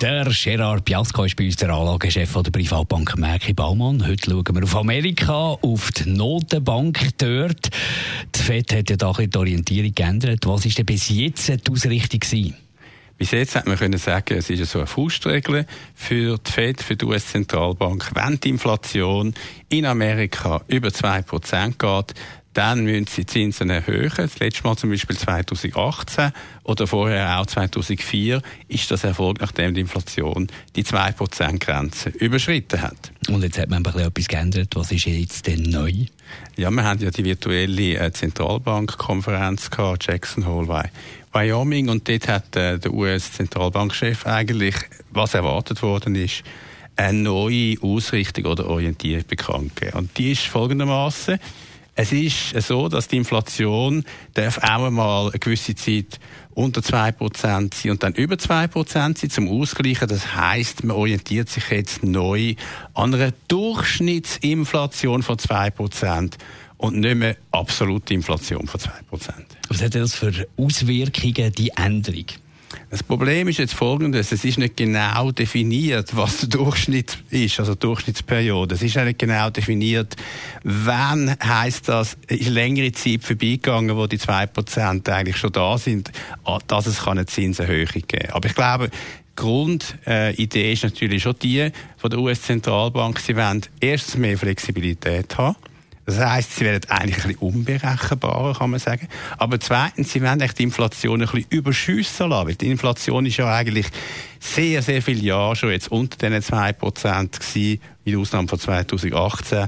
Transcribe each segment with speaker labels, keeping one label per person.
Speaker 1: der Gerard Piasco ist bei uns der Anlagechef der Privatbank Merki Baumann. Heute schauen wir auf Amerika, auf die Notenbank dort. Die FED hat ja da die Orientierung geändert. Was war denn bis jetzt die Ausrichtung gewesen?
Speaker 2: Bis jetzt hat man können sagen, es ist so eine Faustregel für die FED, für die US-Zentralbank. Wenn die Inflation in Amerika über 2% geht, dann müssen sie Zinsen erhöhen. Das letzte Mal zum Beispiel 2018 oder vorher auch 2004 ist das erfolgt, nachdem die Inflation die 2%-Grenze überschritten hat.
Speaker 1: Und jetzt hat man ein bisschen etwas geändert. Was ist jetzt denn neu?
Speaker 2: Ja, wir haben ja die virtuelle äh, Zentralbankkonferenz gehabt, Jackson Hole, Wyoming, und dort hat äh, der US-Zentralbankchef eigentlich, was erwartet worden ist, eine neue Ausrichtung oder Orientierung bekannt gegeben. Und die ist folgendermaßen: es ist so, dass die Inflation darf auch einmal eine gewisse Zeit unter 2% sein und dann über 2% sein zum Ausgleichen. Das heißt, man orientiert sich jetzt neu an einer Durchschnittsinflation von 2% und nicht mehr absolute Inflation von 2%.
Speaker 1: Was hat das für Auswirkungen, die Änderung?
Speaker 2: Das Problem ist jetzt folgendes, es ist nicht genau definiert, was der Durchschnitt ist, also die Durchschnittsperiode. Es ist nicht genau definiert, wann heißt das, ist längere Zeit vorbeigegangen, wo die 2% eigentlich schon da sind, dass es eine Zinserhöhung geben kann. Aber ich glaube, Grundidee äh, ist natürlich schon die von der US-Zentralbank. Sie wollen erstens mehr Flexibilität haben. Das heisst, sie werden eigentlich ein bisschen unberechenbarer, kann man sagen. Aber zweitens, sie werden die Inflation ein bisschen überschüssen lassen. Weil die Inflation ist ja eigentlich sehr, sehr viele Jahre schon jetzt unter diesen 2% gewesen, mit Ausnahme von 2018.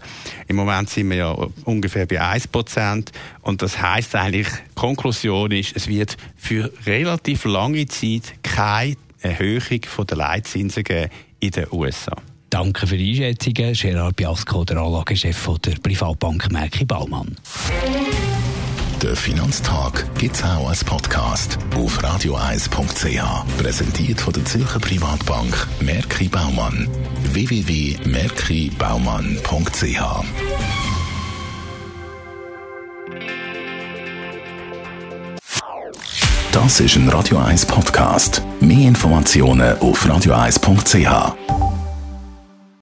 Speaker 2: Im Moment sind wir ja ungefähr bei 1%. Und das heisst eigentlich, die Konklusion ist, es wird für relativ lange Zeit keine Erhöhung der Leitzinsen geben in den USA.
Speaker 1: Danke für die Einschätzungen. Gerard Biasco, der Anlagechef der Privatbank Merki Baumann.
Speaker 3: Der Finanztag gibt es auch als Podcast auf radioeis.ch. Präsentiert von der Zürcher Privatbank Merki Baumann. www.merkibaumann.ch Das ist ein Radio 1 Podcast. Mehr Informationen auf radioeis.ch.